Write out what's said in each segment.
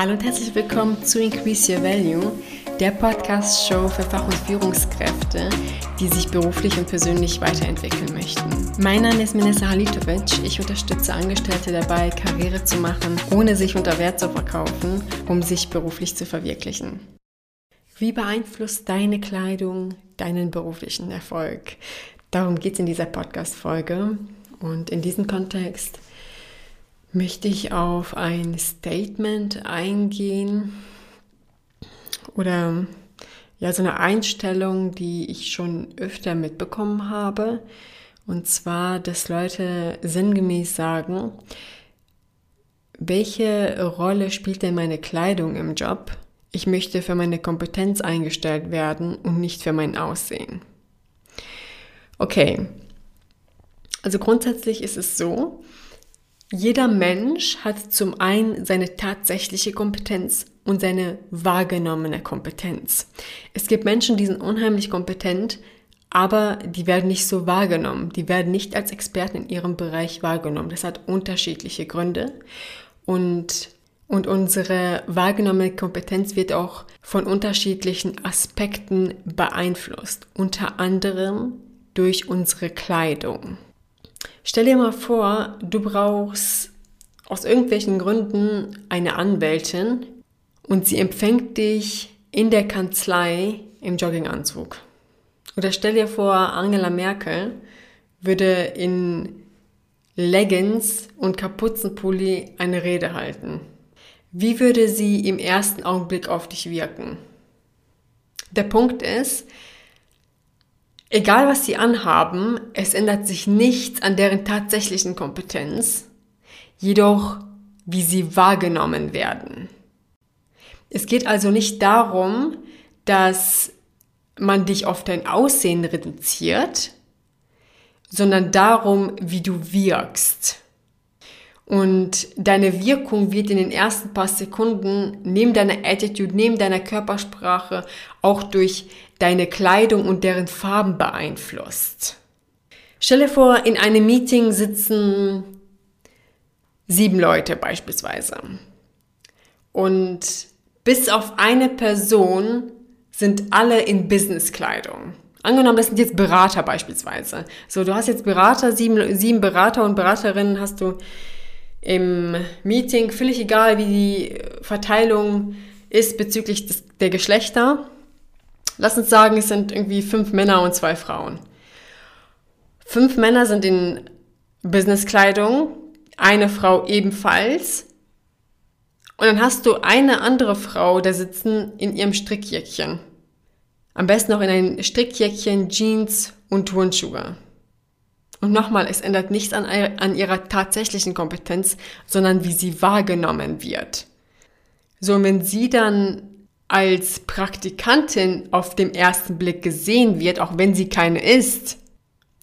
Hallo und herzlich willkommen zu Increase Your Value, der Podcast-Show für Fach- und Führungskräfte, die sich beruflich und persönlich weiterentwickeln möchten. Mein Name ist Minessa Halitovic. Ich unterstütze Angestellte dabei, Karriere zu machen, ohne sich unter Wert zu verkaufen, um sich beruflich zu verwirklichen. Wie beeinflusst deine Kleidung deinen beruflichen Erfolg? Darum geht es in dieser Podcast-Folge. Und in diesem Kontext möchte ich auf ein Statement eingehen oder ja, so eine Einstellung, die ich schon öfter mitbekommen habe. Und zwar, dass Leute sinngemäß sagen, welche Rolle spielt denn meine Kleidung im Job? Ich möchte für meine Kompetenz eingestellt werden und nicht für mein Aussehen. Okay, also grundsätzlich ist es so, jeder Mensch hat zum einen seine tatsächliche Kompetenz und seine wahrgenommene Kompetenz. Es gibt Menschen, die sind unheimlich kompetent, aber die werden nicht so wahrgenommen. Die werden nicht als Experten in ihrem Bereich wahrgenommen. Das hat unterschiedliche Gründe. Und, und unsere wahrgenommene Kompetenz wird auch von unterschiedlichen Aspekten beeinflusst. Unter anderem durch unsere Kleidung. Stell dir mal vor, du brauchst aus irgendwelchen Gründen eine Anwältin und sie empfängt dich in der Kanzlei im Jogginganzug. Oder stell dir vor, Angela Merkel würde in Leggings und Kapuzenpulli eine Rede halten. Wie würde sie im ersten Augenblick auf dich wirken? Der Punkt ist, Egal was sie anhaben, es ändert sich nichts an deren tatsächlichen Kompetenz, jedoch wie sie wahrgenommen werden. Es geht also nicht darum, dass man dich auf dein Aussehen reduziert, sondern darum, wie du wirkst. Und deine Wirkung wird in den ersten paar Sekunden neben deiner Attitude, neben deiner Körpersprache auch durch deine Kleidung und deren Farben beeinflusst. Stelle vor, in einem Meeting sitzen sieben Leute beispielsweise. Und bis auf eine Person sind alle in Businesskleidung. Angenommen, das sind jetzt Berater beispielsweise. So, du hast jetzt Berater, sieben, sieben Berater und Beraterinnen hast du im Meeting, völlig egal, wie die Verteilung ist bezüglich des, der Geschlechter. Lass uns sagen, es sind irgendwie fünf Männer und zwei Frauen. Fünf Männer sind in Businesskleidung, eine Frau ebenfalls. Und dann hast du eine andere Frau, da sitzen in ihrem Strickjäckchen. Am besten noch in ein Strickjäckchen, Jeans und Turnschuhe. Und nochmal, es ändert nichts an, an ihrer tatsächlichen Kompetenz, sondern wie sie wahrgenommen wird. So, wenn sie dann als Praktikantin auf dem ersten Blick gesehen wird, auch wenn sie keine ist,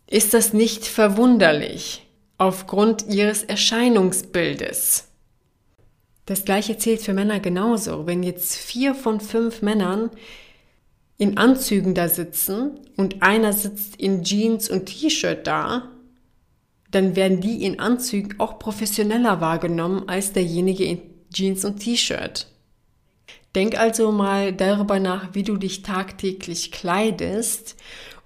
ist das nicht verwunderlich aufgrund ihres Erscheinungsbildes. Das gleiche zählt für Männer genauso. Wenn jetzt vier von fünf Männern in Anzügen da sitzen und einer sitzt in Jeans und T-Shirt da, dann werden die in Anzügen auch professioneller wahrgenommen als derjenige in Jeans und T-Shirt. Denk also mal darüber nach, wie du dich tagtäglich kleidest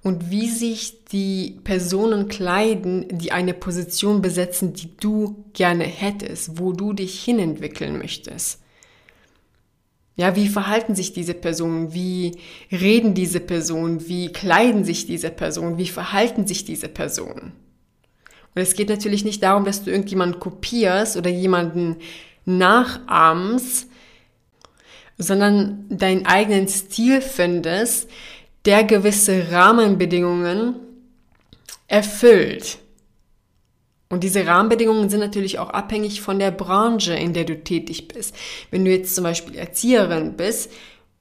und wie sich die Personen kleiden, die eine Position besetzen, die du gerne hättest, wo du dich hinentwickeln möchtest. Ja, wie verhalten sich diese Personen? Wie reden diese Personen? Wie kleiden sich diese Personen? Wie verhalten sich diese Personen? Und es geht natürlich nicht darum, dass du irgendjemanden kopierst oder jemanden nachahmst, sondern deinen eigenen Stil findest, der gewisse Rahmenbedingungen erfüllt. Und diese Rahmenbedingungen sind natürlich auch abhängig von der Branche, in der du tätig bist. Wenn du jetzt zum Beispiel Erzieherin bist,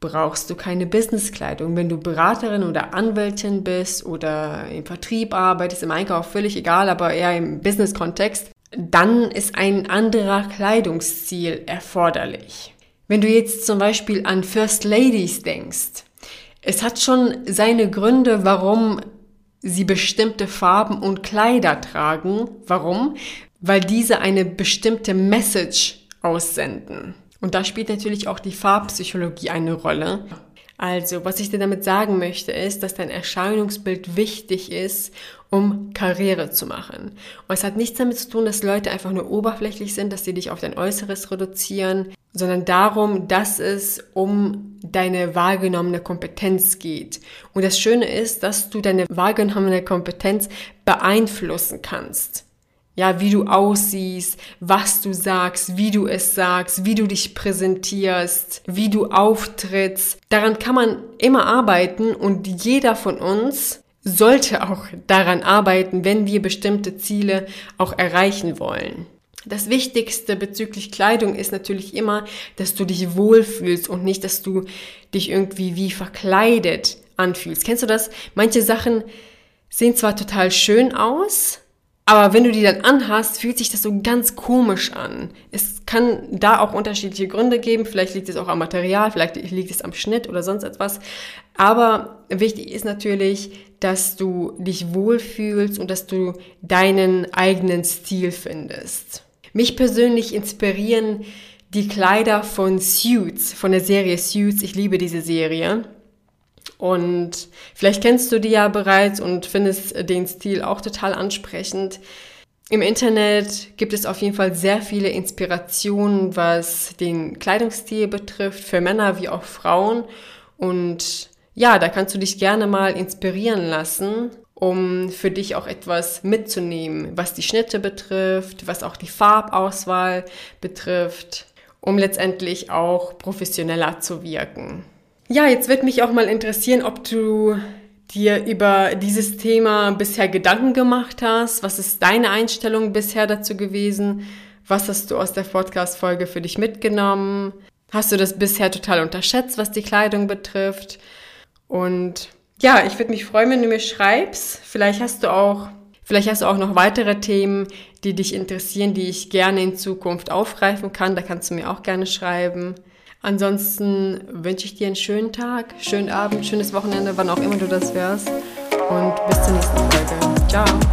brauchst du keine Businesskleidung. Wenn du Beraterin oder Anwältin bist oder im Vertrieb arbeitest, im Einkauf, völlig egal, aber eher im Business-Kontext, dann ist ein anderer Kleidungsstil erforderlich. Wenn du jetzt zum Beispiel an First Ladies denkst, es hat schon seine Gründe, warum sie bestimmte Farben und Kleider tragen. Warum? Weil diese eine bestimmte Message aussenden. Und da spielt natürlich auch die Farbpsychologie eine Rolle. Also, was ich dir damit sagen möchte, ist, dass dein Erscheinungsbild wichtig ist, um Karriere zu machen. Und es hat nichts damit zu tun, dass Leute einfach nur oberflächlich sind, dass sie dich auf dein Äußeres reduzieren, sondern darum, dass es um deine wahrgenommene Kompetenz geht. Und das Schöne ist, dass du deine wahrgenommene Kompetenz beeinflussen kannst. Ja, wie du aussiehst, was du sagst, wie du es sagst, wie du dich präsentierst, wie du auftrittst. Daran kann man immer arbeiten und jeder von uns sollte auch daran arbeiten, wenn wir bestimmte Ziele auch erreichen wollen. Das Wichtigste bezüglich Kleidung ist natürlich immer, dass du dich wohlfühlst und nicht, dass du dich irgendwie wie verkleidet anfühlst. Kennst du das? Manche Sachen sehen zwar total schön aus, aber wenn du die dann anhast, fühlt sich das so ganz komisch an. Es kann da auch unterschiedliche Gründe geben. Vielleicht liegt es auch am Material, vielleicht liegt es am Schnitt oder sonst etwas. Aber wichtig ist natürlich, dass du dich wohlfühlst und dass du deinen eigenen Stil findest. Mich persönlich inspirieren die Kleider von Suits, von der Serie Suits. Ich liebe diese Serie. Und vielleicht kennst du die ja bereits und findest den Stil auch total ansprechend. Im Internet gibt es auf jeden Fall sehr viele Inspirationen, was den Kleidungsstil betrifft, für Männer wie auch Frauen. Und ja, da kannst du dich gerne mal inspirieren lassen, um für dich auch etwas mitzunehmen, was die Schnitte betrifft, was auch die Farbauswahl betrifft, um letztendlich auch professioneller zu wirken. Ja, jetzt wird mich auch mal interessieren, ob du dir über dieses Thema bisher Gedanken gemacht hast. Was ist deine Einstellung bisher dazu gewesen? Was hast du aus der Podcast-Folge für dich mitgenommen? Hast du das bisher total unterschätzt, was die Kleidung betrifft? Und ja, ich würde mich freuen, wenn du mir schreibst. Vielleicht hast du auch, vielleicht hast du auch noch weitere Themen, die dich interessieren, die ich gerne in Zukunft aufgreifen kann. Da kannst du mir auch gerne schreiben. Ansonsten wünsche ich dir einen schönen Tag, schönen Abend, schönes Wochenende, wann auch immer du das wärst. Und bis zur nächsten Folge. Ciao.